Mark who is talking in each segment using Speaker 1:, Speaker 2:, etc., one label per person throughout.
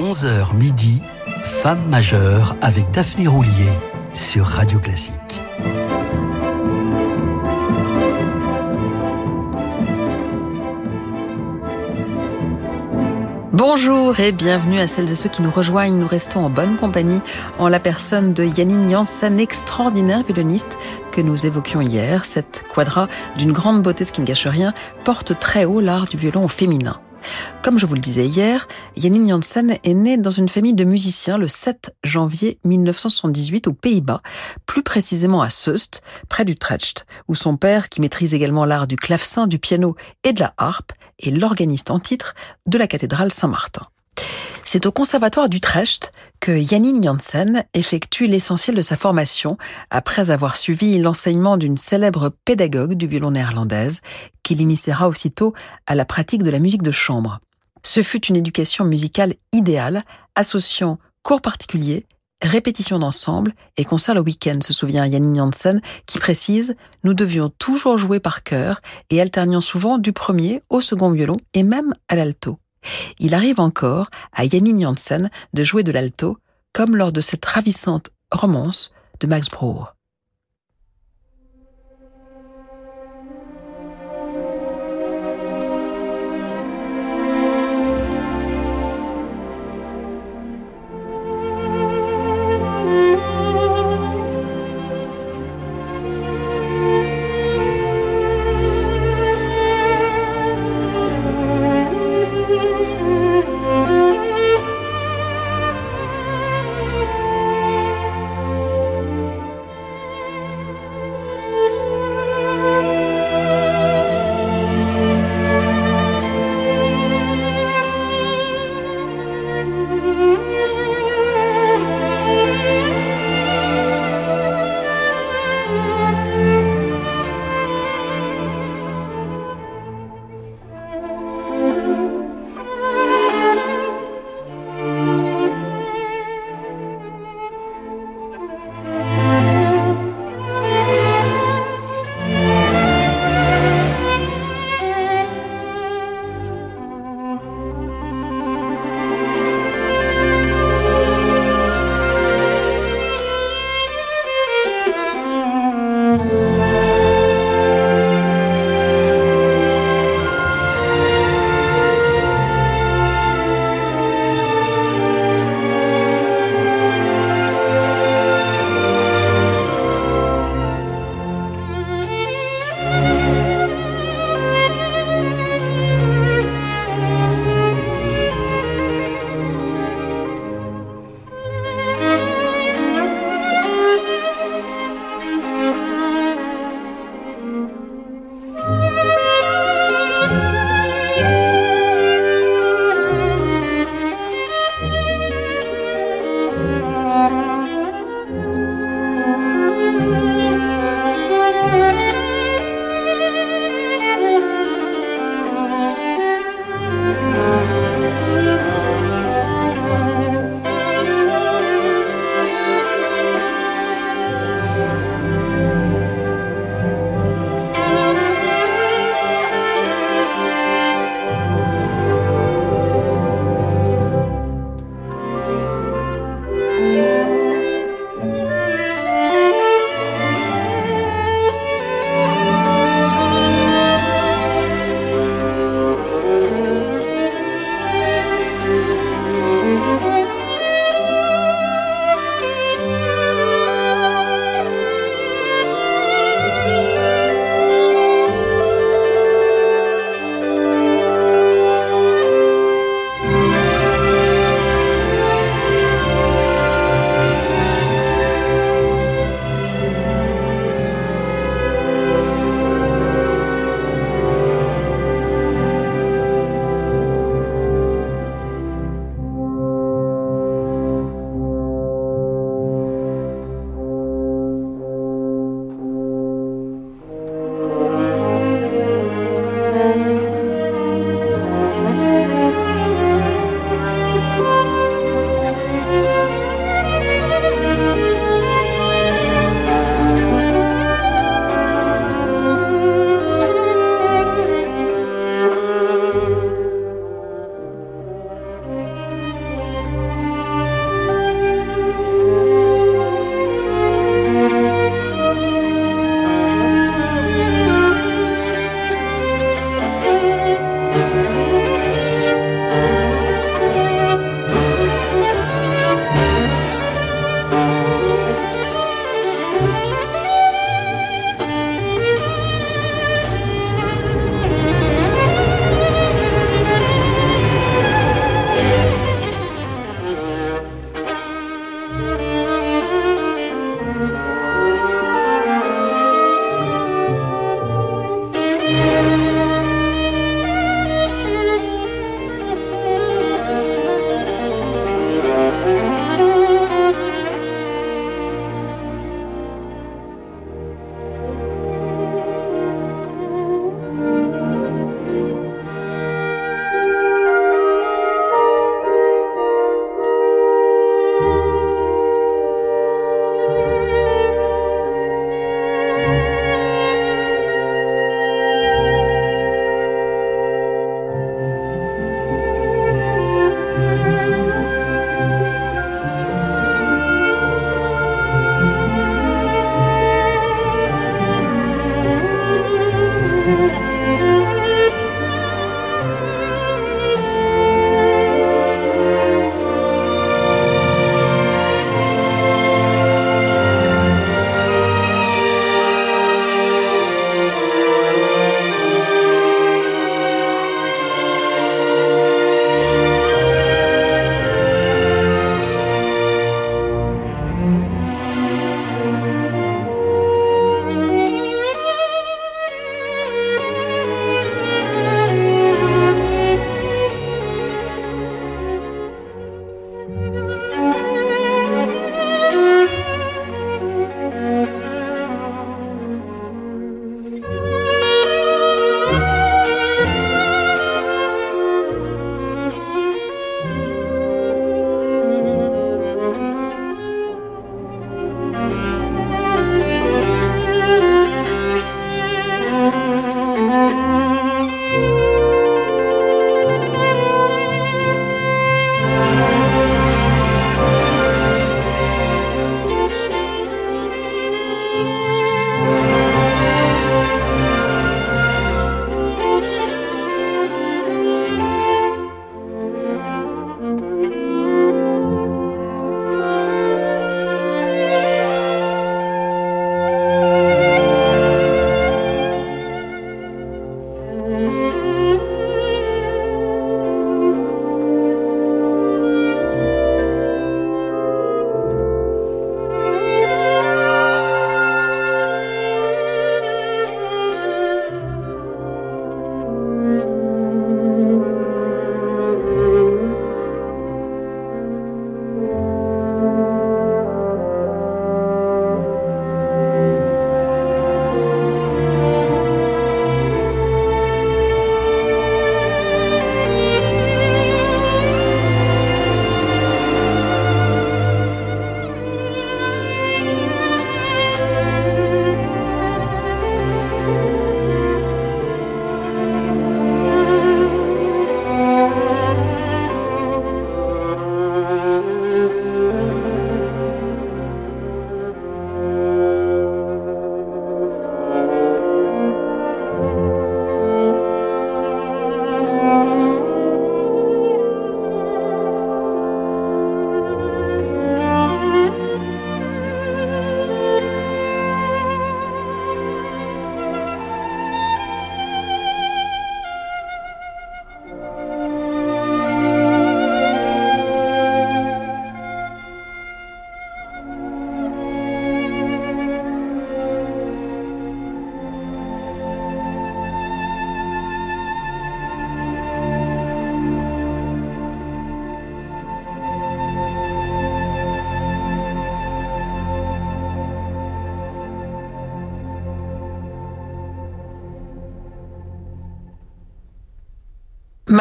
Speaker 1: 11h midi, Femme majeure avec Daphné Roulier sur Radio Classique.
Speaker 2: Bonjour et bienvenue à celles et ceux qui nous rejoignent. Nous restons en bonne compagnie en la personne de Yannine Janssen, extraordinaire violoniste que nous évoquions hier. Cette quadra d'une grande beauté, ce qui ne gâche rien, porte très haut l'art du violon au féminin. Comme je vous le disais hier, Janine Janssen est née dans une famille de musiciens le 7 janvier 1978 aux Pays-Bas, plus précisément à Soest, près d'Utrecht, où son père, qui maîtrise également l'art du clavecin, du piano et de la harpe, est l'organiste en titre de la cathédrale Saint-Martin. C'est au conservatoire d'Utrecht que Janine Janssen effectue l'essentiel de sa formation après avoir suivi l'enseignement d'une célèbre pédagogue du violon néerlandaise qui l'initiera aussitôt à la pratique de la musique de chambre. Ce fut une éducation musicale idéale, associant cours particuliers, répétitions d'ensemble et concerts le week-end, se souvient Janine Janssen, qui précise Nous devions toujours jouer par cœur et alternions souvent du premier au second violon et même à l'alto. Il arrive encore à Janine Janssen de jouer de l'alto, comme lors de cette ravissante romance de Max Bruch.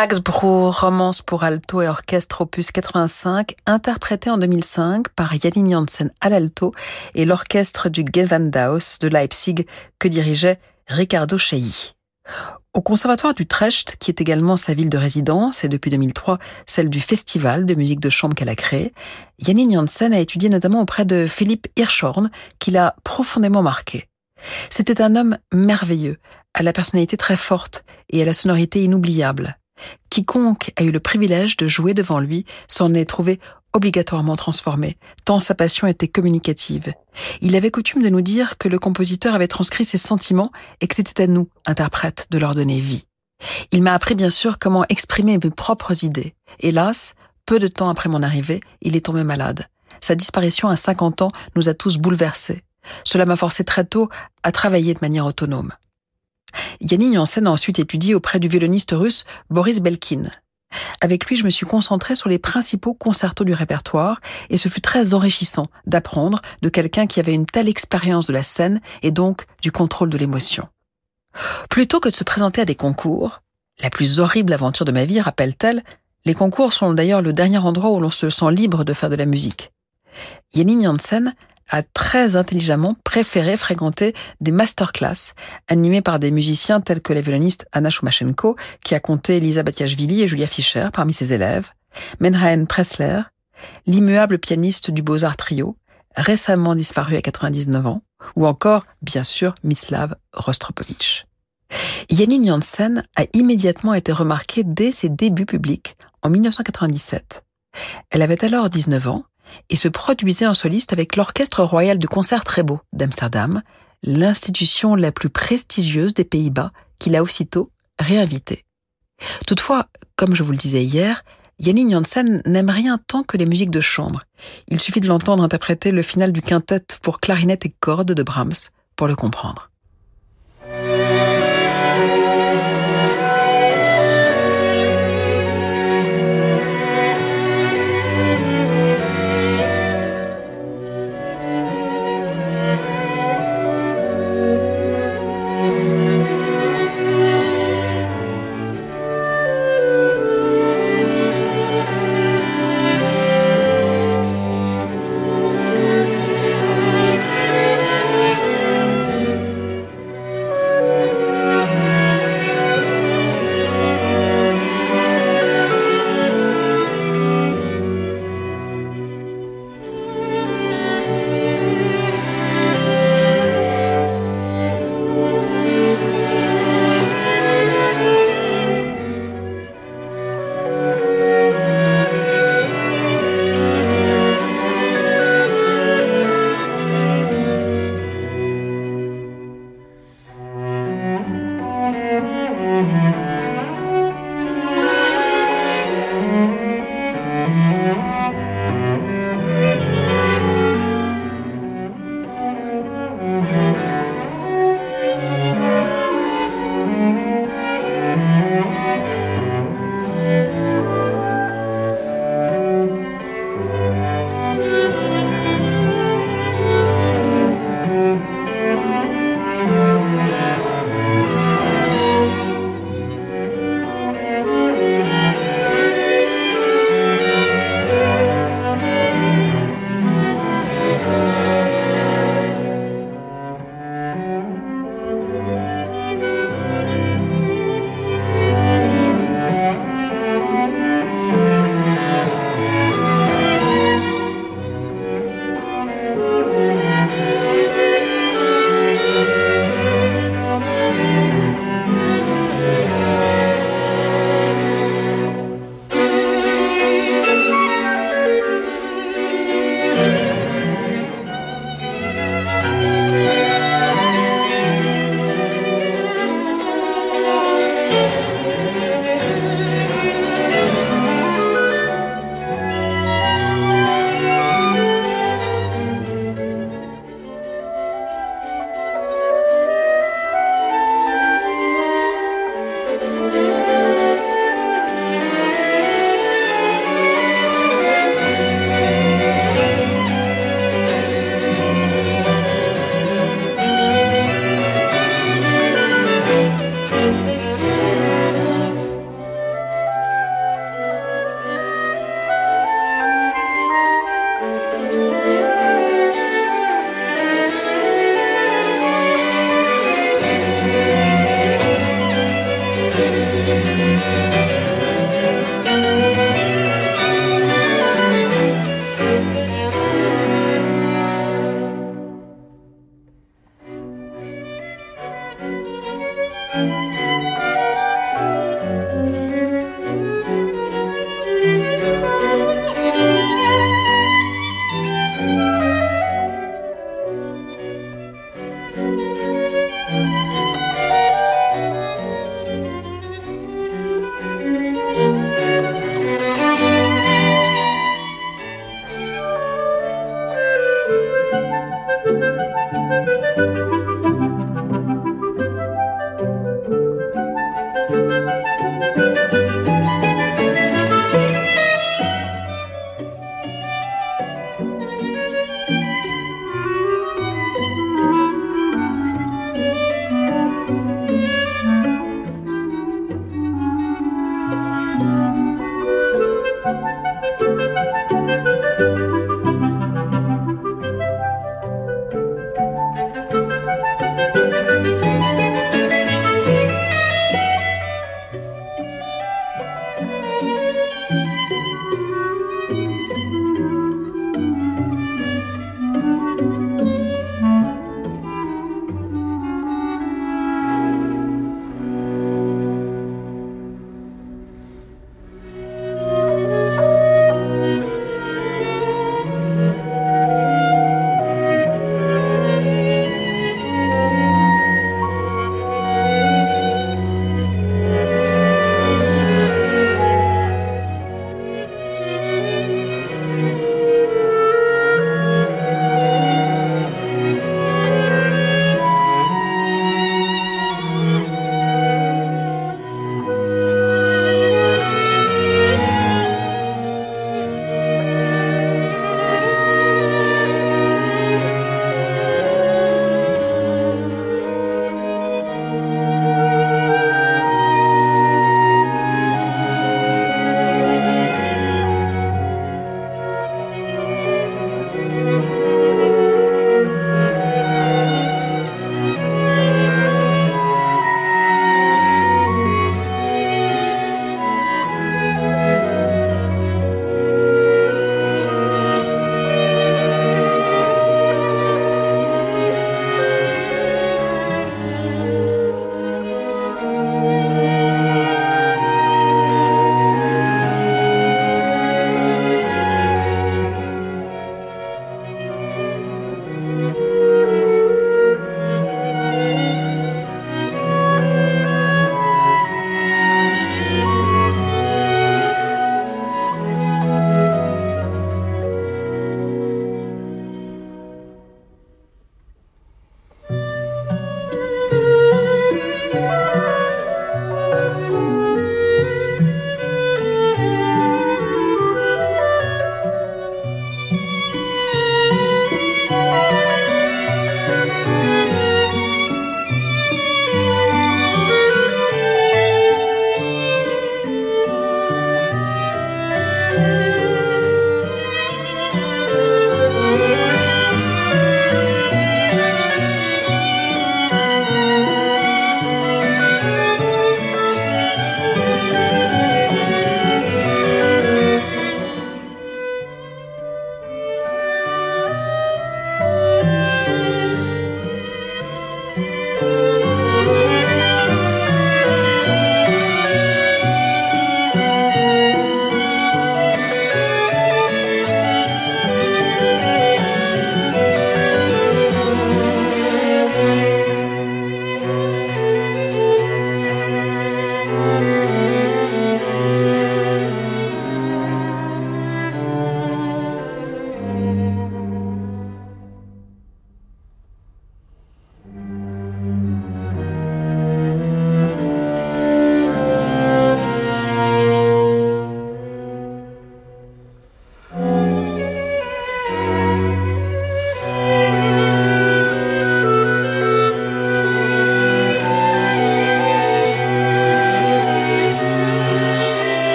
Speaker 2: Max Bruch, romance pour alto et orchestre opus 85, interprété en 2005 par Janine Janssen à l'alto et l'orchestre du Gewandhaus de Leipzig que dirigeait Ricardo Chailly. Au Conservatoire d'Utrecht, qui est également sa ville de résidence et depuis 2003 celle du festival de musique de chambre qu'elle a créé, Janine Janssen a étudié notamment auprès de Philippe Hirschhorn, qui l'a profondément marqué. C'était un homme merveilleux, à la personnalité très forte et à la sonorité inoubliable. Quiconque a eu le privilège de jouer devant lui s'en est trouvé obligatoirement transformé, tant sa passion était communicative. Il avait coutume de nous dire que le compositeur avait transcrit ses sentiments et que c'était à nous, interprètes, de leur donner vie. Il m'a appris bien sûr comment exprimer mes propres idées. Hélas, peu de temps après mon arrivée, il est tombé malade. Sa disparition à 50 ans nous a tous bouleversés. Cela m'a forcé très tôt à travailler de manière autonome. Yannick Janssen a ensuite étudié auprès du violoniste russe Boris Belkin. Avec lui, je me suis concentrée sur les principaux concertos du répertoire et ce fut très enrichissant d'apprendre de quelqu'un qui avait une telle expérience de la scène et donc du contrôle de l'émotion. Plutôt que de se présenter à des concours, la plus horrible aventure de ma vie, rappelle-t-elle, les concours sont d'ailleurs le dernier endroit où l'on se sent libre de faire de la musique. Yannick Janssen a très intelligemment préféré fréquenter des masterclass animés par des musiciens tels que la violoniste Anna Shumashenko, qui a compté Elisa Batiashvili et Julia Fischer parmi ses élèves, Menhaen Pressler, l'immuable pianiste du Beaux-Arts Trio, récemment disparu à 99 ans, ou encore, bien sûr, Mislav Rostropovitch. Yanin Janssen a immédiatement été remarquée dès ses débuts publics en 1997. Elle avait alors 19 ans et se produisait en soliste avec l'Orchestre royal de concert très beau d'Amsterdam, l'institution la plus prestigieuse des Pays-Bas, qui l'a aussitôt réinvité. Toutefois, comme je vous le disais hier, Janine Janssen n'aime rien tant que les musiques de chambre. Il suffit de l'entendre interpréter le final du quintet pour clarinette et cordes de Brahms pour le comprendre.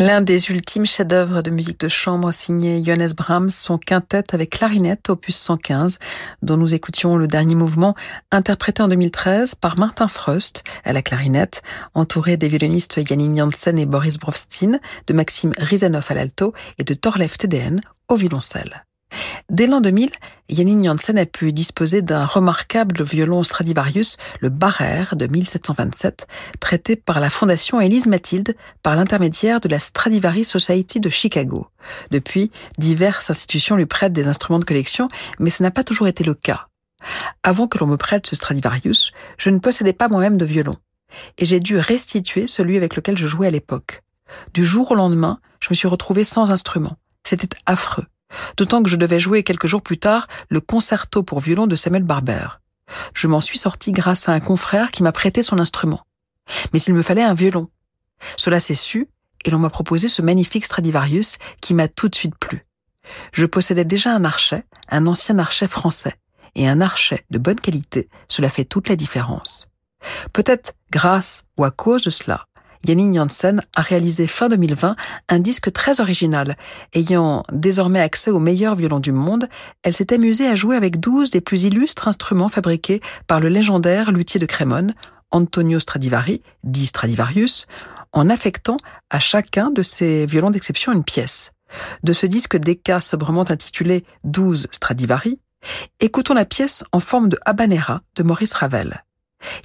Speaker 2: L'un des ultimes chefs-d'œuvre de musique de chambre signé Johannes Brahms, son quintet avec clarinette, opus 115, dont nous écoutions le dernier mouvement, interprété en 2013 par Martin Frost à la clarinette, entouré des violonistes Janine Janssen et Boris Brovstin, de Maxime Rizanov à l'alto et de Torlev TDN au violoncelle. Dès l'an 2000, Janine Janssen a pu disposer d'un remarquable violon Stradivarius, le Barrer de 1727, prêté par la Fondation Élise Mathilde par l'intermédiaire de la Stradivari Society de Chicago. Depuis, diverses institutions lui prêtent des instruments de collection, mais ce n'a pas toujours été le cas. Avant que l'on me prête ce Stradivarius, je ne possédais pas moi-même de violon, et j'ai dû restituer celui avec lequel je jouais à l'époque. Du jour au lendemain, je me suis retrouvé sans instrument. C'était affreux. D'autant que je devais jouer quelques jours plus tard le concerto pour violon de Samuel Barber. Je m'en suis sorti grâce à un confrère qui m'a prêté son instrument. Mais il me fallait un violon. Cela s'est su, et l'on m'a proposé ce magnifique Stradivarius qui m'a tout de suite plu. Je possédais déjà un archet, un ancien archet français, et un archet de bonne qualité, cela fait toute la différence. Peut-être grâce ou à cause de cela, Janine Janssen a réalisé fin 2020 un disque très original. Ayant désormais accès aux meilleurs violons du monde, elle s'est amusée à jouer avec 12 des plus illustres instruments fabriqués par le légendaire luthier de Crémone, Antonio Stradivari, dit Stradivarius, en affectant à chacun de ces violons d'exception une pièce. De ce disque d'éca sobrement intitulé 12 Stradivari, écoutons la pièce en forme de habanera de Maurice Ravel.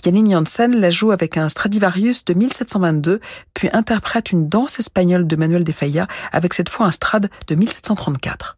Speaker 2: Janine Janssen la joue avec un Stradivarius de 1722, puis interprète une danse espagnole de Manuel de Falla avec cette fois un Strad de 1734.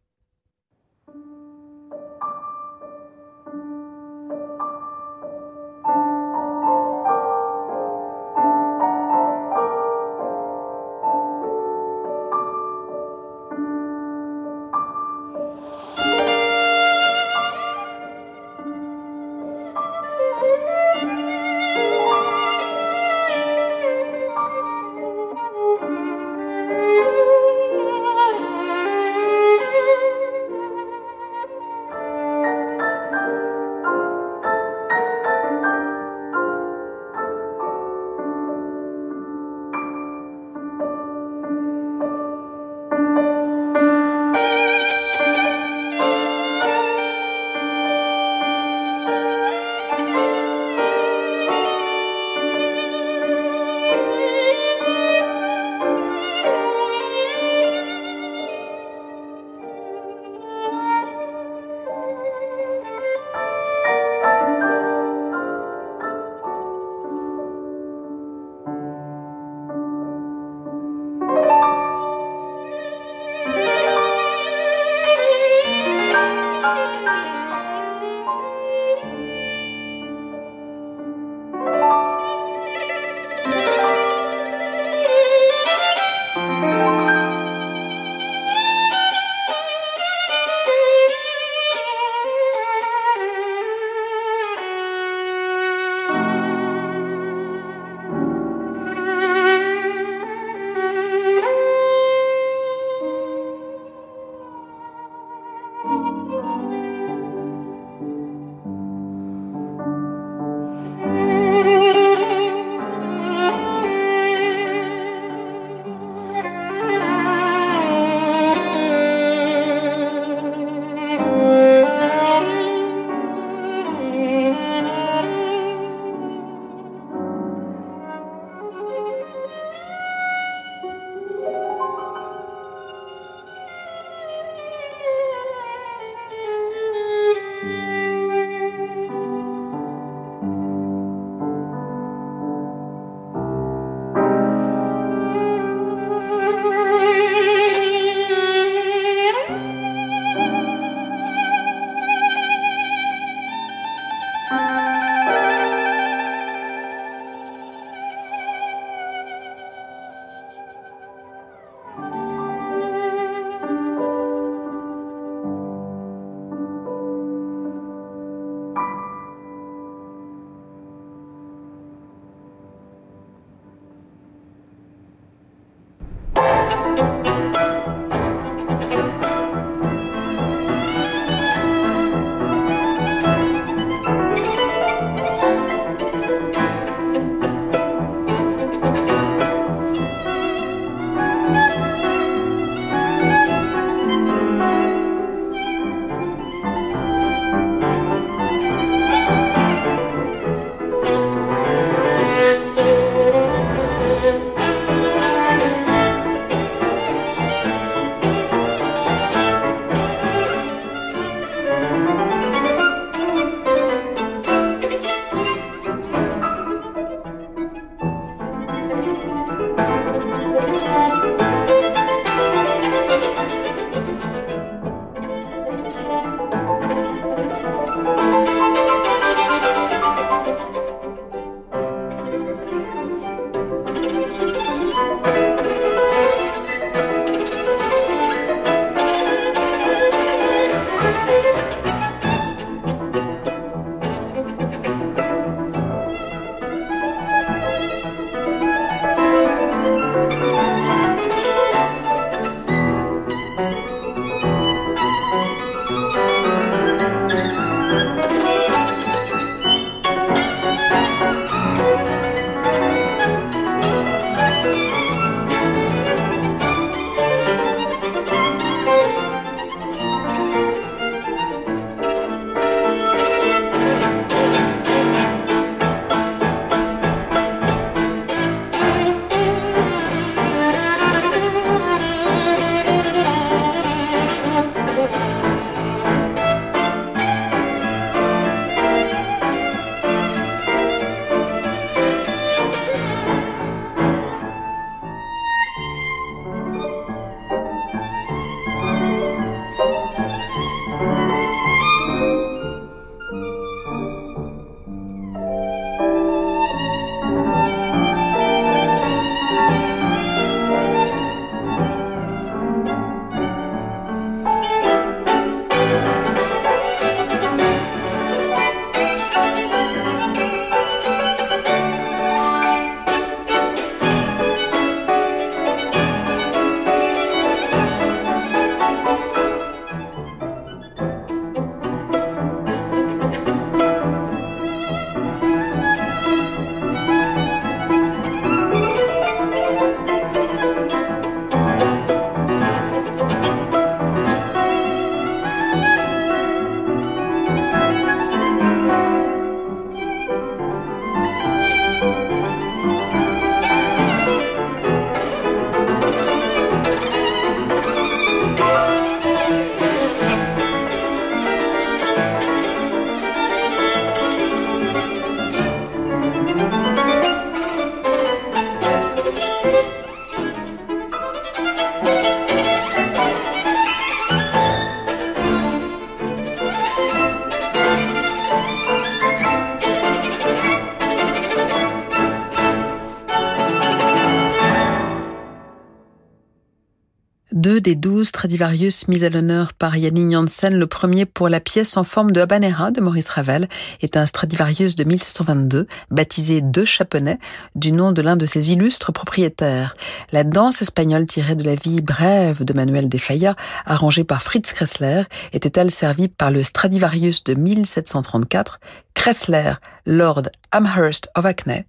Speaker 2: Des douze Stradivarius mis à l'honneur par Yannick Janssen, le premier pour la pièce en forme de habanera de Maurice Ravel, est un Stradivarius de 1622, baptisé De Chaponnet, du nom de l'un de ses illustres propriétaires. La danse espagnole tirée de la vie brève de Manuel de Falla, arrangée par Fritz Kressler, était-elle servie par le Stradivarius de 1734, Kressler, Lord Amherst of Hackney.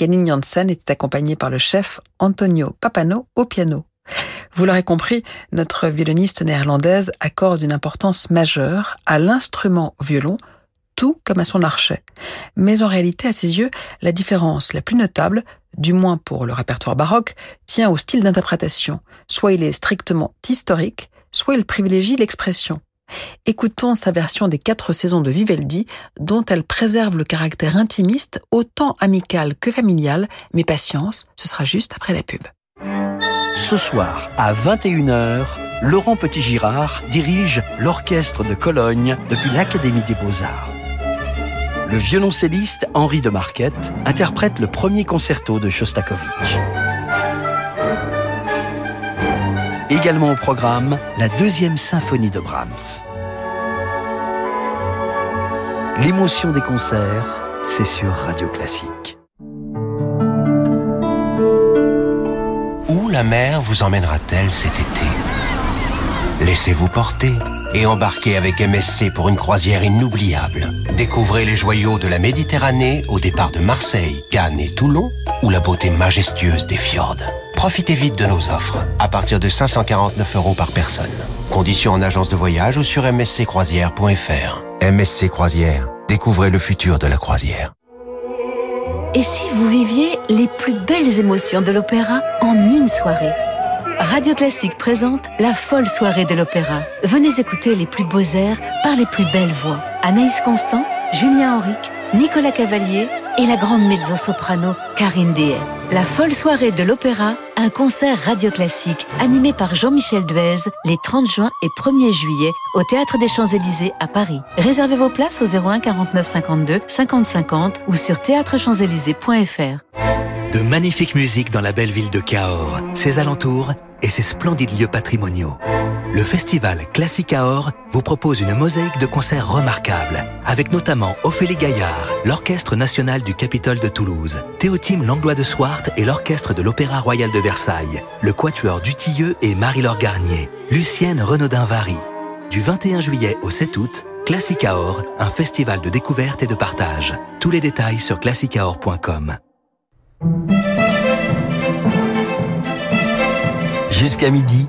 Speaker 2: Yannick Janssen était accompagné par le chef Antonio Papano au piano. Vous l'aurez compris, notre violoniste néerlandaise accorde une importance majeure à l'instrument violon, tout comme à son archet. Mais en réalité, à ses yeux, la différence la plus notable, du moins pour le répertoire baroque, tient au style d'interprétation. Soit il est strictement historique, soit il privilégie l'expression. Écoutons sa version des quatre saisons de Vivaldi, dont elle préserve le caractère intimiste, autant amical que familial, mais patience, ce sera juste après la pub.
Speaker 1: Ce soir, à 21h, Laurent Petit-Girard dirige l'orchestre de Cologne depuis l'Académie des Beaux-Arts. Le violoncelliste Henri de Marquette interprète le premier concerto de Shostakovich. Également au programme, la deuxième symphonie de Brahms. L'émotion des concerts, c'est sur Radio Classique.
Speaker 3: La mer vous emmènera-t-elle cet été? Laissez-vous porter et embarquez avec MSC pour une croisière inoubliable. Découvrez les joyaux de la Méditerranée au départ de Marseille, Cannes et Toulon ou la beauté majestueuse des fjords. Profitez vite de nos offres à partir de 549 euros par personne. Conditions en agence de voyage ou sur msccroisière.fr. MSC Croisière, découvrez le futur de la croisière.
Speaker 4: Et si vous viviez les plus belles émotions de l'opéra en une soirée Radio Classique présente la folle soirée de l'opéra. Venez écouter les plus beaux airs par les plus belles voix. Anaïs Constant, Julien Henrique, Nicolas Cavalier et la grande mezzo-soprano Karine Dehay. La folle soirée de l'opéra, un concert radio classique animé par Jean-Michel Duez les 30 juin et 1er juillet au Théâtre des Champs-Élysées à Paris. Réservez vos places au 01 49 52 50 50 ou sur théâtrechamps-élysées.fr.
Speaker 5: De magnifiques musiques dans la belle ville de Cahors, ses alentours et ses splendides lieux patrimoniaux. Le festival Classique Cahors vous propose une mosaïque de concerts remarquables, avec notamment Ophélie Gaillard, l'Orchestre national du Capitole de Toulouse, Théotime Langlois de Swart et l'Orchestre de l'Opéra Royal de Versailles, le Quatuor Dutilleux et Marie-Laure Garnier, Lucienne Renaudin-Vary. Du 21 juillet au 7 août, Classique Cahors, un festival de découverte et de partage. Tous les détails sur classiqueahors.com.
Speaker 1: Jusqu'à midi,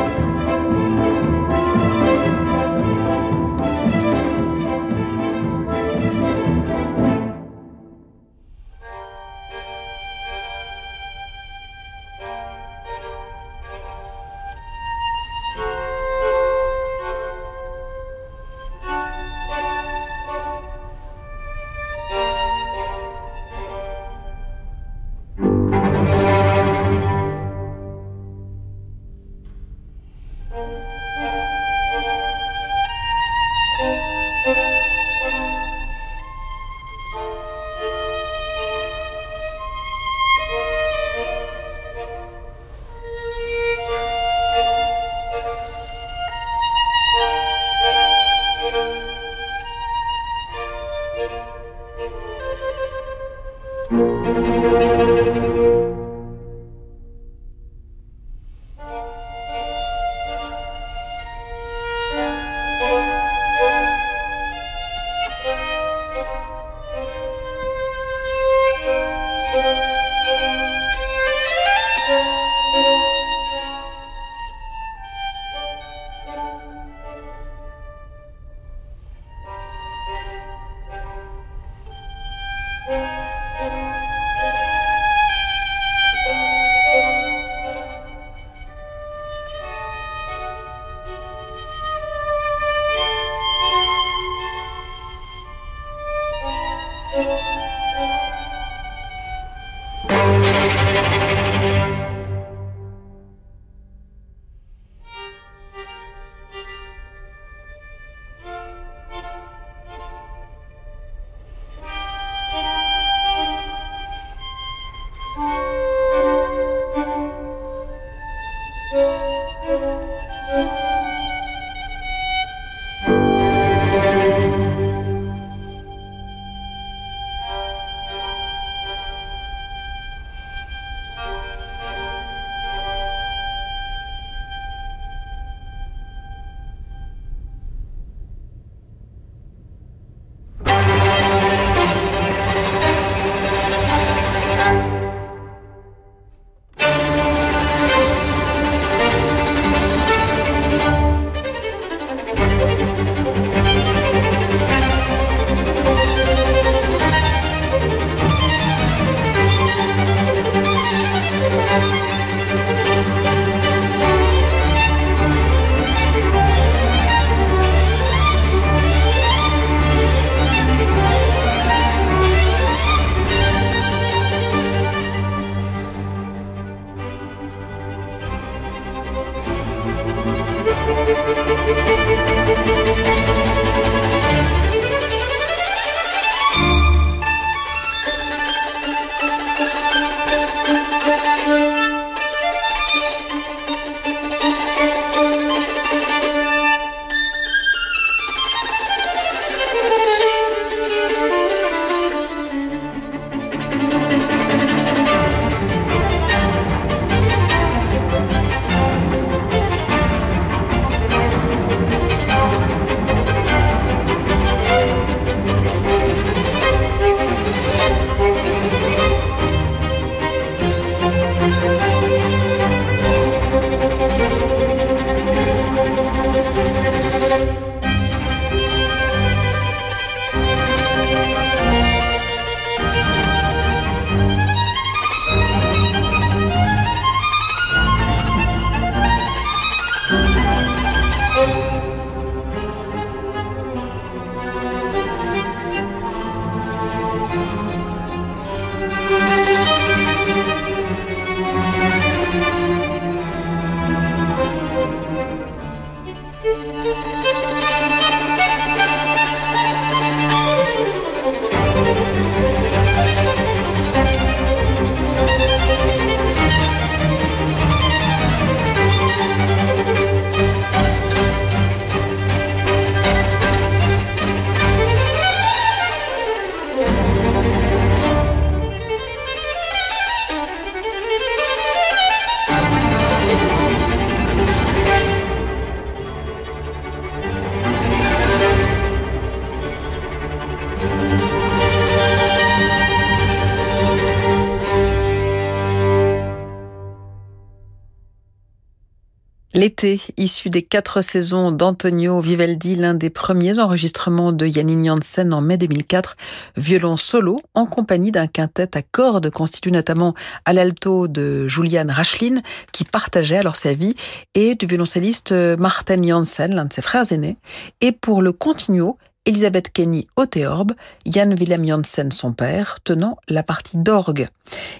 Speaker 2: L'été, issu des quatre saisons d'Antonio Vivaldi, l'un des premiers enregistrements de Janine Janssen en mai 2004, violon solo en compagnie d'un quintet à cordes constitué notamment à l'alto de Julian Rachlin, qui partageait alors sa vie, et du violoncelliste Martin Janssen, l'un de ses frères aînés, et pour le continuo, Elisabeth Kenny au théorbe, Jan Willem Janssen son père, tenant la partie d'orgue.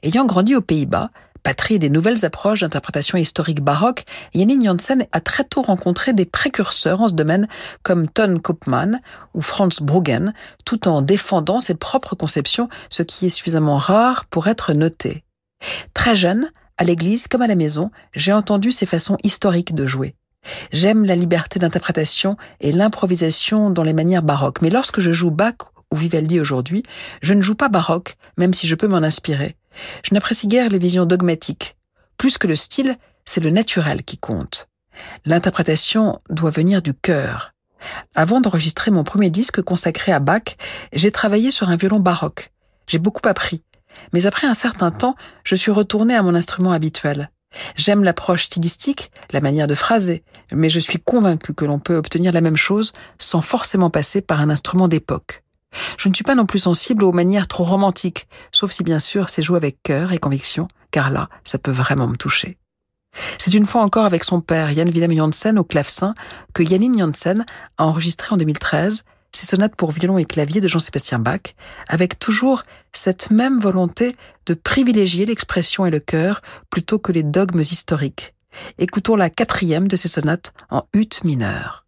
Speaker 2: Ayant grandi aux Pays-Bas, patrie des nouvelles approches d'interprétation historique baroque, Janine Janssen a très tôt rencontré des précurseurs en ce domaine comme Ton Koopman ou Franz Bruggen, tout en défendant ses propres conceptions, ce qui est suffisamment rare pour être noté. Très jeune, à l'église comme à la maison, j'ai entendu ses façons historiques de jouer. J'aime la liberté d'interprétation et l'improvisation dans les manières baroques, mais lorsque je joue Bach ou Vivaldi aujourd'hui, je ne joue pas baroque, même si je peux m'en inspirer. Je n'apprécie guère les visions dogmatiques. Plus que le style, c'est le naturel qui compte. L'interprétation doit venir du cœur. Avant d'enregistrer mon premier disque consacré à Bach, j'ai travaillé sur un violon baroque. J'ai beaucoup appris. Mais après un certain temps, je suis retourné à mon instrument habituel. J'aime l'approche stylistique, la manière de phraser, mais je suis convaincu que l'on peut obtenir la même chose sans forcément passer par un instrument d'époque. Je ne suis pas non plus sensible aux manières trop romantiques, sauf si bien sûr c'est joué avec cœur et conviction, car là, ça peut vraiment me toucher. C'est une fois encore avec son père, Jan Willem Janssen, au clavecin, que Janine Janssen a enregistré en 2013 ses sonates pour violon et clavier de Jean-Sébastien Bach, avec toujours cette même volonté de privilégier l'expression et le cœur plutôt que les dogmes historiques. Écoutons la quatrième de ces sonates en ut mineur.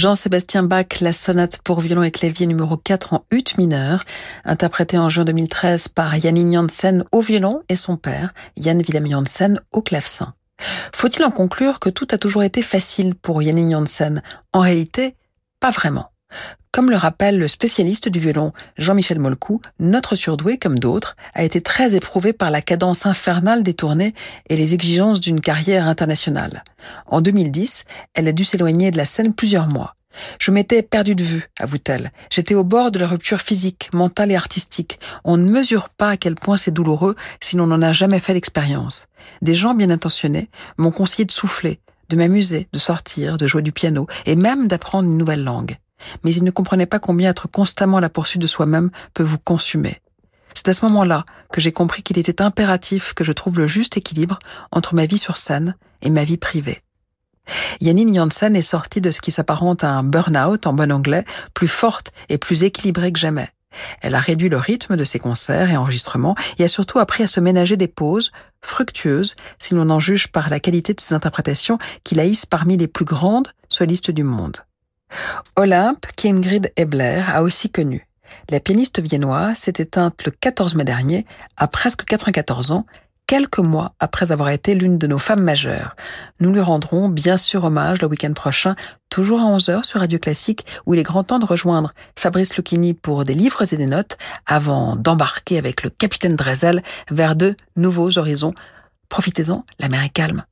Speaker 2: Jean-Sébastien Bach, la sonate pour violon et clavier numéro 4 en ut mineur, interprétée en juin 2013 par Janine Janssen au violon et son père, Yann Willem Janssen, au clavecin. Faut-il en conclure que tout a toujours été facile pour Janine Janssen? En réalité, pas vraiment. Comme le rappelle le spécialiste du violon Jean-Michel Molcou, notre surdoué, comme d'autres, a été très éprouvé par la cadence infernale des tournées et les exigences d'une carrière internationale. En 2010, elle a dû s'éloigner de la scène plusieurs mois. Je m'étais perdu de vue, avoue-t-elle. J'étais au bord de la rupture physique, mentale et artistique. On ne mesure pas à quel point c'est douloureux si l'on n'en a jamais fait l'expérience. Des gens bien intentionnés m'ont conseillé de souffler, de m'amuser, de sortir, de jouer du piano et même d'apprendre une nouvelle langue mais il ne comprenait pas combien être constamment à la poursuite de soi-même peut vous consumer. C'est à ce moment-là que j'ai compris qu'il était impératif que je trouve le juste équilibre entre ma vie sur scène et ma vie privée. Yannine Janssen est sortie de ce qui s'apparente à un burn-out en bon anglais, plus forte et plus équilibrée que jamais. Elle a réduit le rythme de ses concerts et enregistrements et a surtout appris à se ménager des pauses, fructueuses, si l'on en juge par la qualité de ses interprétations qui la parmi les plus grandes solistes du monde. Olympe qu'Ingrid Ebler a aussi connu. La pianiste viennoise s'est éteinte le 14 mai dernier, à presque 94 ans, quelques mois après avoir été l'une de nos femmes majeures. Nous lui rendrons bien sûr hommage le week-end prochain, toujours à 11h sur Radio Classique, où il est grand temps de rejoindre Fabrice Lucchini pour des livres et des notes, avant d'embarquer avec le capitaine Drezel vers de nouveaux horizons. Profitez-en, la mer est calme.